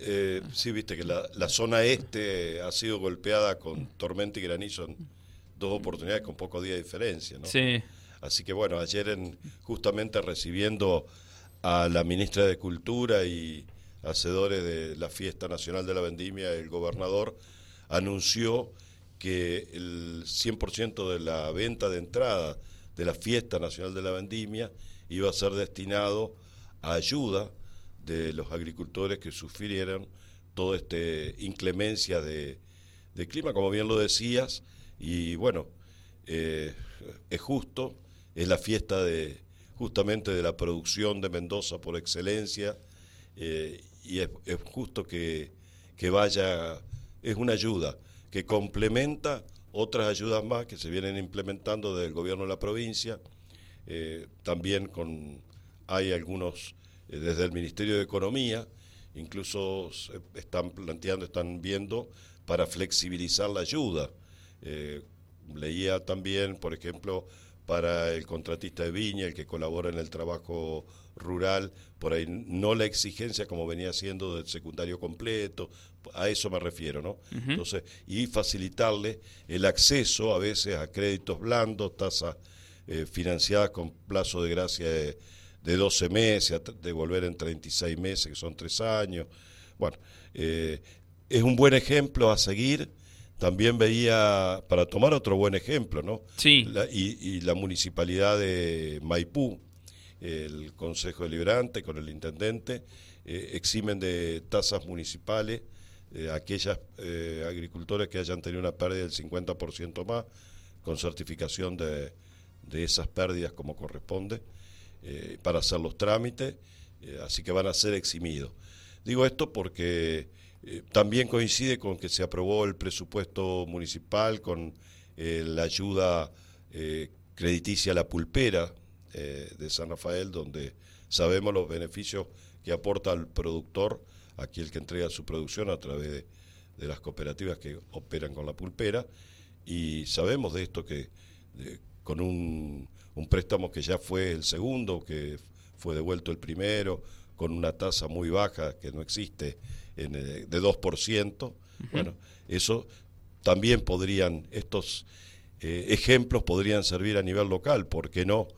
Eh, sí, viste que la, la, zona este ha sido golpeada con tormenta y granizo en dos oportunidades con pocos días de diferencia, ¿no? Sí. Así que bueno, ayer en, justamente recibiendo a la ministra de Cultura y hacedores de la Fiesta Nacional de la Vendimia, el gobernador anunció que el 100% de la venta de entrada de la Fiesta Nacional de la Vendimia iba a ser destinado a ayuda de los agricultores que sufrieron toda esta inclemencia de, clima, como bien lo decías, y bueno, eh, es justo, es la fiesta de justamente de la producción de Mendoza por excelencia, eh, y es, justo que, que vaya, es una ayuda que complementa otras ayudas más que se vienen implementando del gobierno de la provincia, eh, también con hay algunos desde el Ministerio de Economía, incluso están planteando, están viendo para flexibilizar la ayuda. Eh, leía también, por ejemplo, para el contratista de viña, el que colabora en el trabajo rural, por ahí no la exigencia como venía siendo del secundario completo, a eso me refiero, ¿no? Entonces, y facilitarle el acceso a veces a créditos blandos, tasas eh, financiadas con plazo de gracia de, de 12 meses, a devolver en 36 meses, que son tres años. Bueno, eh, es un buen ejemplo a seguir. También veía, para tomar otro buen ejemplo, ¿no? Sí. y, la municipalidad de Maipú, el Consejo Deliberante con el Intendente, eh, eximen de tasas municipales eh, aquellas eh, agricultores que hayan tenido una pérdida del 50% más, con certificación de, de esas pérdidas como corresponde. Eh, para hacer los trámites, eh, así que van a ser eximidos. Digo esto porque eh, también coincide con que se aprobó el presupuesto municipal con la ayuda crediticia a la pulpera de San Rafael, donde sabemos los beneficios que aporta al productor, aquel que entrega su producción a través de, de las cooperativas que operan con la pulpera, y sabemos de esto que con un un préstamo que ya fue el segundo, que fue devuelto el primero, con una tasa muy baja que no existe, en, eh, de 2%. Bueno, eso también podrían, estos eh, ejemplos podrían servir a nivel local, ¿por qué no?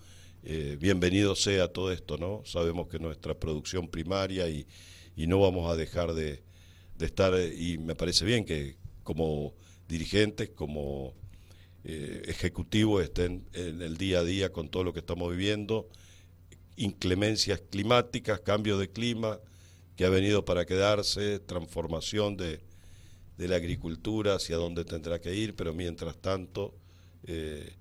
Eh, bienvenido sea todo esto, ¿no? Sabemos que nuestra producción primaria y, y no vamos a dejar de, de estar, y me parece bien que como dirigentes, como eh, ejecutivo estén en el día a día con todo lo que estamos viviendo, inclemencias climáticas, cambio de clima que ha venido para quedarse, transformación de, de la agricultura hacia dónde tendrá que ir, pero mientras tanto eh,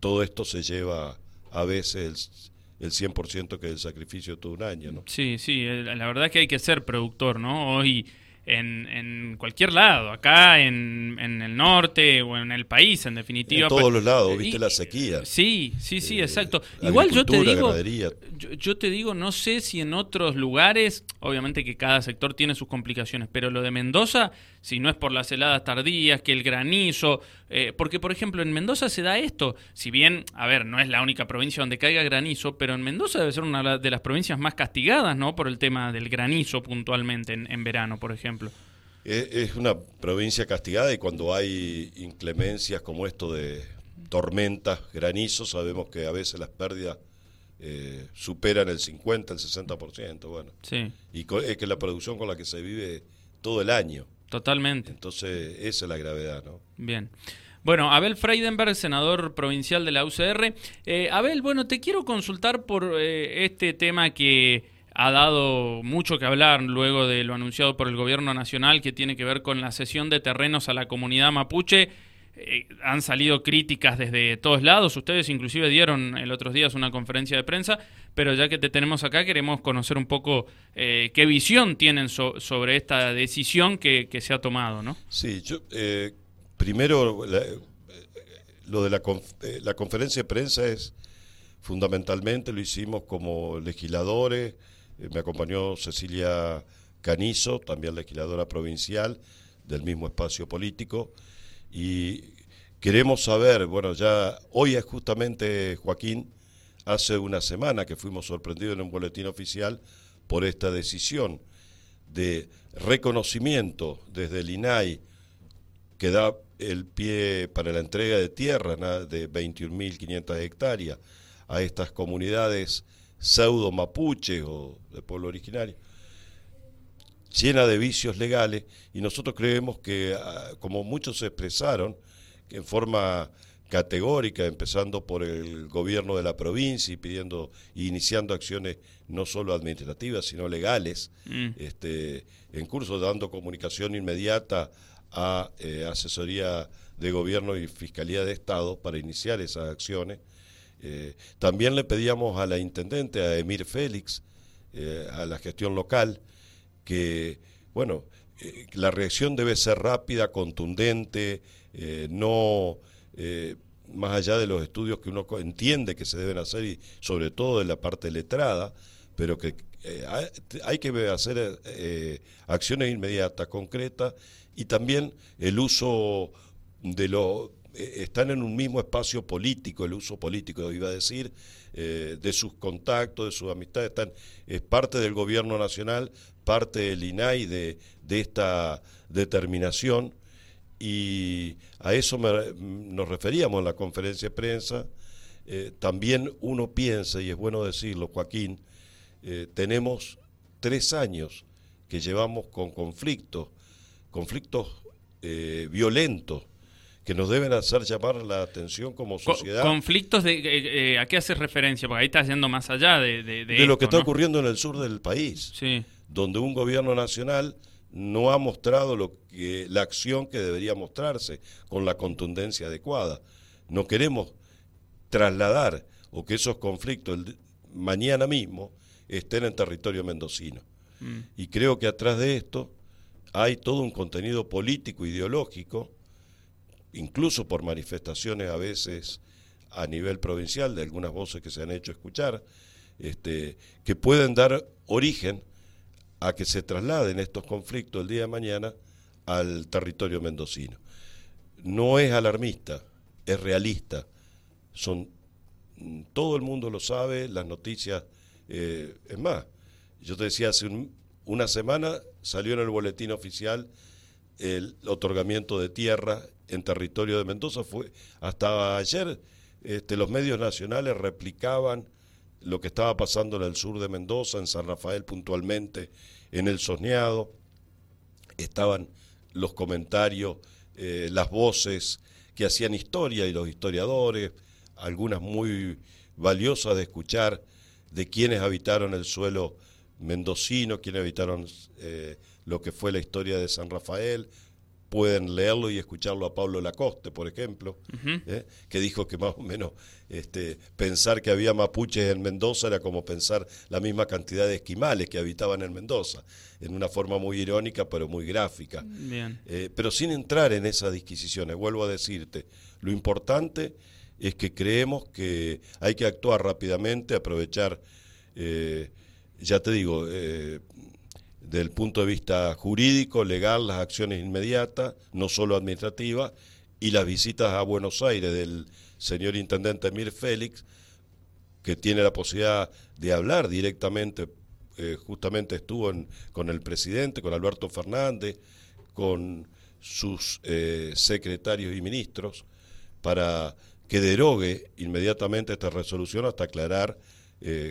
todo esto se lleva a veces el, el 100% que es el sacrificio de todo un año. ¿no? Sí, sí, la verdad es que hay que ser productor, ¿no? Hoy en, en cualquier lado, acá en, en, el norte o en el país, en definitiva. En todos los lados, viste la sequía. Sí, sí, sí, eh, exacto. Igual yo te digo, yo, yo, te digo, no sé si en otros lugares, obviamente que cada sector tiene sus complicaciones, pero lo de Mendoza, si no es por las heladas tardías, que el granizo, eh, porque por ejemplo en Mendoza se da esto, si bien, a ver, no es la única provincia donde caiga granizo, pero en Mendoza debe ser una de las provincias más castigadas, ¿no? Por el tema del granizo puntualmente en, en verano, por ejemplo. Es una provincia castigada y cuando hay inclemencias como esto de tormentas, granizos, sabemos que a veces las pérdidas eh, superan el 50, el 60%, bueno. Sí. Y es que la producción con la que se vive todo el año. Totalmente. Entonces, esa es la gravedad, ¿no? Bien. Bueno, Abel Freidenberg, senador provincial de la UCR. Eh, Abel, bueno, te quiero consultar por eh, este tema que ha dado mucho que hablar luego de lo anunciado por el gobierno nacional que tiene que ver con la cesión de terrenos a la comunidad mapuche. Eh, han salido críticas desde todos lados. Ustedes inclusive dieron el otros días una conferencia de prensa, pero ya que te tenemos acá queremos conocer un poco eh, qué visión tienen sobre esta decisión que, se ha tomado, ¿no? Sí, yo eh, primero lo de la, la conferencia de prensa es fundamentalmente lo hicimos como legisladores. me acompañó Cecilia Canizo, también legisladora provincial del mismo espacio político y queremos saber, bueno, ya hoy es justamente Joaquín, hace una semana que fuimos sorprendidos en un boletín oficial por esta decisión de reconocimiento desde el INAI que da el pie para la entrega de tierra de 21.500 hectáreas a estas comunidades pseudo mapuche o de pueblo originario, llena de vicios legales, y nosotros creemos que, ah, como muchos se expresaron, que en forma categórica, empezando por el gobierno de la provincia y pidiendo iniciando acciones no solo administrativas, sino legales, mm. este, en curso dando comunicación inmediata a eh, asesoría de gobierno y fiscalía de Estado para iniciar esas acciones. Eh, también le pedíamos a la intendente, a Emir Félix, eh, a la gestión local, que, bueno, la reacción debe ser rápida, contundente, no más allá de los estudios que uno entiende que se deben hacer y sobre todo de la parte letrada, pero que hay que hacer acciones inmediatas, concretas y también el uso de lo eh, están en un mismo espacio político, el uso político, iba a decir, eh, de sus contactos, de sus amistades, están, es parte del gobierno nacional, parte del INAI de, de esta determinación, y a eso nos referíamos en la conferencia de prensa. Eh, también uno piensa, y es bueno decirlo, Joaquín, tenemos tres años que llevamos con conflictos conflictos eh, violentos que nos deben hacer llamar la atención como sociedad. ¿Conflictos de eh, eh, a qué haces referencia? Porque ahí estás yendo más allá de... De, lo que está ocurriendo en el sur del país, donde un gobierno nacional no ha mostrado lo que, la acción que debería mostrarse con la contundencia adecuada. No queremos trasladar o que esos conflictos mañana mismo estén en territorio mendocino. Mm. Y creo que atrás de esto hay todo un contenido político, ideológico, incluso por manifestaciones a veces a nivel provincial de algunas voces que se han hecho escuchar, este, que pueden dar origen a que se trasladen estos conflictos el día de mañana al territorio mendocino. No es alarmista, es realista. Son, todo el mundo lo sabe, las noticias, eh, es más, yo te decía hace un, una semana salió en el boletín oficial el otorgamiento de tierra en territorio de Mendoza. Fue hasta ayer este, los medios nacionales replicaban lo que estaba pasando en el sur de Mendoza, en San Rafael puntualmente, en el Soñado. Estaban los comentarios, eh, las voces que hacían historia y los historiadores, algunas muy valiosas de escuchar de quienes habitaron el suelo mendocino, quienes evitaron eh, lo que fue la historia de San Rafael. Pueden leerlo y escucharlo a Pablo Lacoste, por ejemplo, eh, que dijo que más o menos este, pensar que había mapuches en Mendoza era como pensar la misma cantidad de esquimales que habitaban en Mendoza, en una forma muy irónica pero muy gráfica. Eh, pero sin entrar en esas disquisiciones, vuelvo a decirte, lo importante es que creemos que hay que actuar rápidamente, aprovechar ya te digo, eh, del punto de vista jurídico, legal, las acciones inmediatas, no solo administrativas, y las visitas a Buenos Aires del señor intendente Mir Félix, que tiene la posibilidad de hablar directamente, eh, justamente estuvo con el presidente, con Alberto Fernández, con sus eh, secretarios y ministros, para que derogue inmediatamente esta resolución hasta aclarar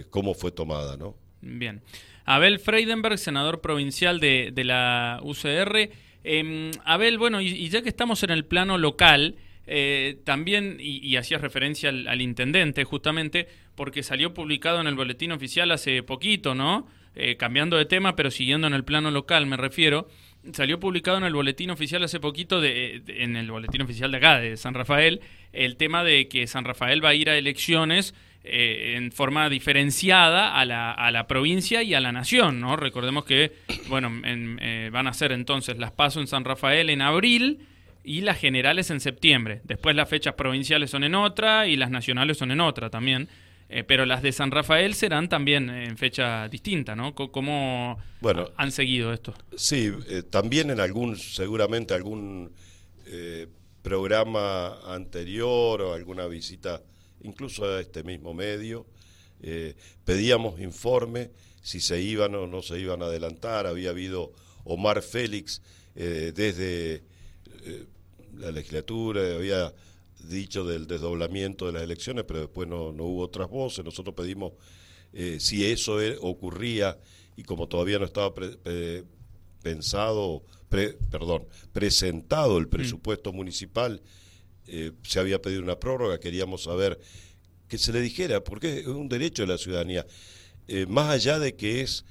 cómo fue tomada, ¿no? Bien. Abel Freidenberg, senador provincial de, la UCR. Em, Abel, bueno, y, ya que estamos en el plano local, eh, también, y, hacías referencia al, intendente justamente, porque salió publicado en el boletín oficial hace poquito, ¿no? Eh, cambiando de tema, pero siguiendo en el plano local, me refiero. Salió publicado en el boletín oficial hace poquito, de, en el boletín oficial de acá, de San Rafael, el tema de que San Rafael va a ir a elecciones eh, en forma diferenciada a la, a la, provincia y a la nación, ¿no? Recordemos que, bueno, eh, van a ser entonces las PASO en San Rafael en abril y las generales en septiembre. Después las fechas provinciales son en otra y las nacionales son en otra también. Eh, pero las de San Rafael serán también en fecha distinta, ¿no? ¿Cómo bueno, han seguido esto? Sí, también en algún, seguramente algún programa anterior o alguna visita incluso a este mismo medio. Eh, pedíamos informe si se iban o no se iban a adelantar, había habido Omar Félix eh, desde eh, la legislatura, había dicho del desdoblamiento de las elecciones, pero después no, no hubo otras voces. Nosotros pedimos si eso e, ocurría y como todavía no estaba pensado, perdón, presentado el mm. presupuesto municipal, se había pedido una prórroga, queríamos saber que se le dijera, porque es un derecho de la ciudadanía, eh, más allá de que es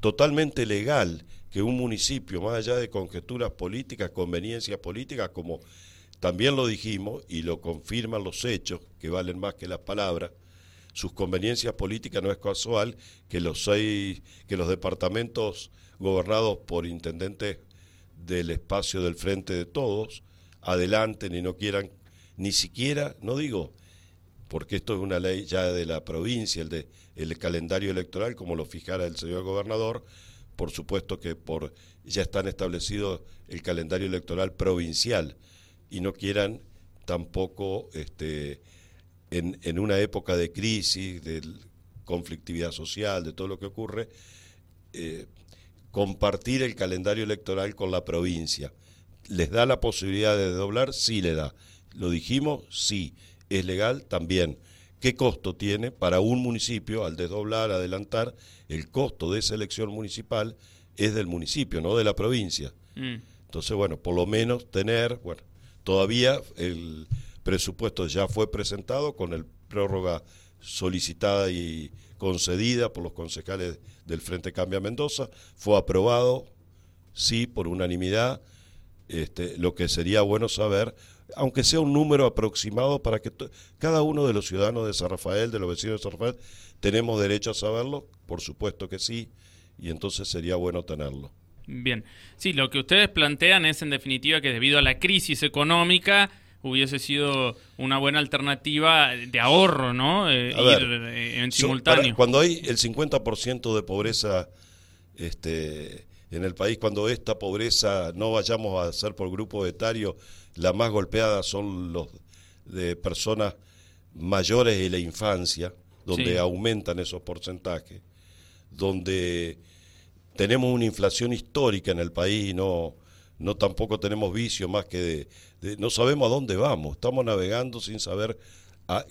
totalmente legal que un municipio, más allá de conjeturas políticas, conveniencias políticas, como también lo dijimos y lo confirman los hechos, que valen más que las palabras, sus conveniencias políticas no es casual que los seis, que los departamentos gobernados por intendentes del espacio del frente de todos adelanten y no quieran ni siquiera, no digo porque esto es una ley ya de la provincia, el, de, el calendario electoral, como lo fijara el señor gobernador, por supuesto que por ya están establecidos el calendario electoral provincial y no quieran tampoco este, en, en una época de crisis, de conflictividad social, de todo lo que ocurre, eh, compartir el calendario electoral con la provincia. ¿Les da la posibilidad de doblar? Sí le da. ¿Lo dijimos? Sí es legal también. ¿Qué costo tiene para un municipio al desdoblar, adelantar? El costo de esa elección municipal es del municipio, no de la provincia. Mm. Entonces, bueno, por lo menos tener, bueno, todavía el presupuesto ya fue presentado con el prórroga solicitada y concedida por los concejales del Frente Cambia Mendoza, fue aprobado, sí, por unanimidad, este, lo que sería bueno saber aunque sea un número aproximado para que cada uno de los ciudadanos de San Rafael, de los vecinos de San Rafael, tenemos derecho a saberlo, por supuesto que sí, y entonces sería bueno tenerlo. Bien, sí, lo que ustedes plantean es en definitiva que debido a la crisis económica hubiese sido una buena alternativa de ahorro, ¿no? Eh, ir eh, en simultáneo. cuando hay el 50% de pobreza este, en el país, cuando esta pobreza no vayamos a ser por grupo etario, la más golpeada son los de personas mayores y la infancia, donde aumentan esos porcentajes, donde tenemos una inflación histórica en el país y no, no tampoco tenemos vicio más que de, no sabemos a dónde vamos, estamos navegando sin saber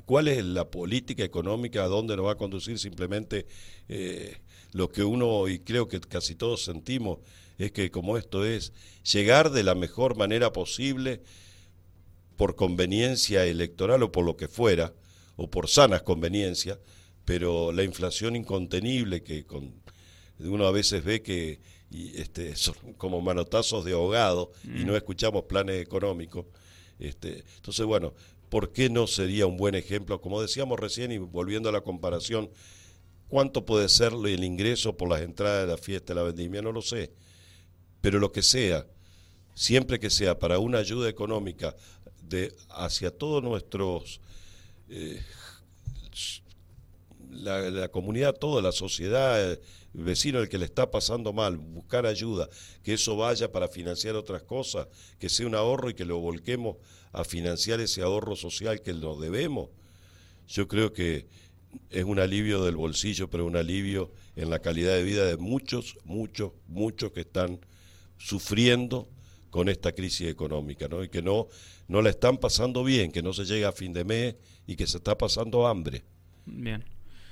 cuál es la política económica, a dónde nos va a conducir simplemente eh, lo que uno, y creo que casi todos sentimos, es que como esto es, llegar de la mejor manera posible por conveniencia electoral o por lo que fuera, o por sanas conveniencias, pero la inflación incontenible que con, uno a veces ve que este, son como manotazos de ahogado y no mm. escuchamos planes económicos. Este, entonces, bueno, ¿por qué no sería un buen ejemplo? Como decíamos recién y volviendo a la comparación, ¿cuánto puede ser el ingreso por las entradas de la fiesta, la vendimia? No lo sé pero lo que sea, siempre que sea para una ayuda económica de hacia todos nuestros eh, la, comunidad, toda la sociedad, vecino el que le está pasando mal, buscar ayuda, que eso vaya para financiar otras cosas, que sea un ahorro y que lo volquemos a financiar ese ahorro social que nos debemos. Yo creo que es un alivio del bolsillo, pero un alivio en la calidad de vida de muchos, muchos, muchos que están sufriendo con esta crisis económica, ¿no? Y que no, no la están pasando bien, que no se llega a fin de mes y que se está pasando hambre. Bien.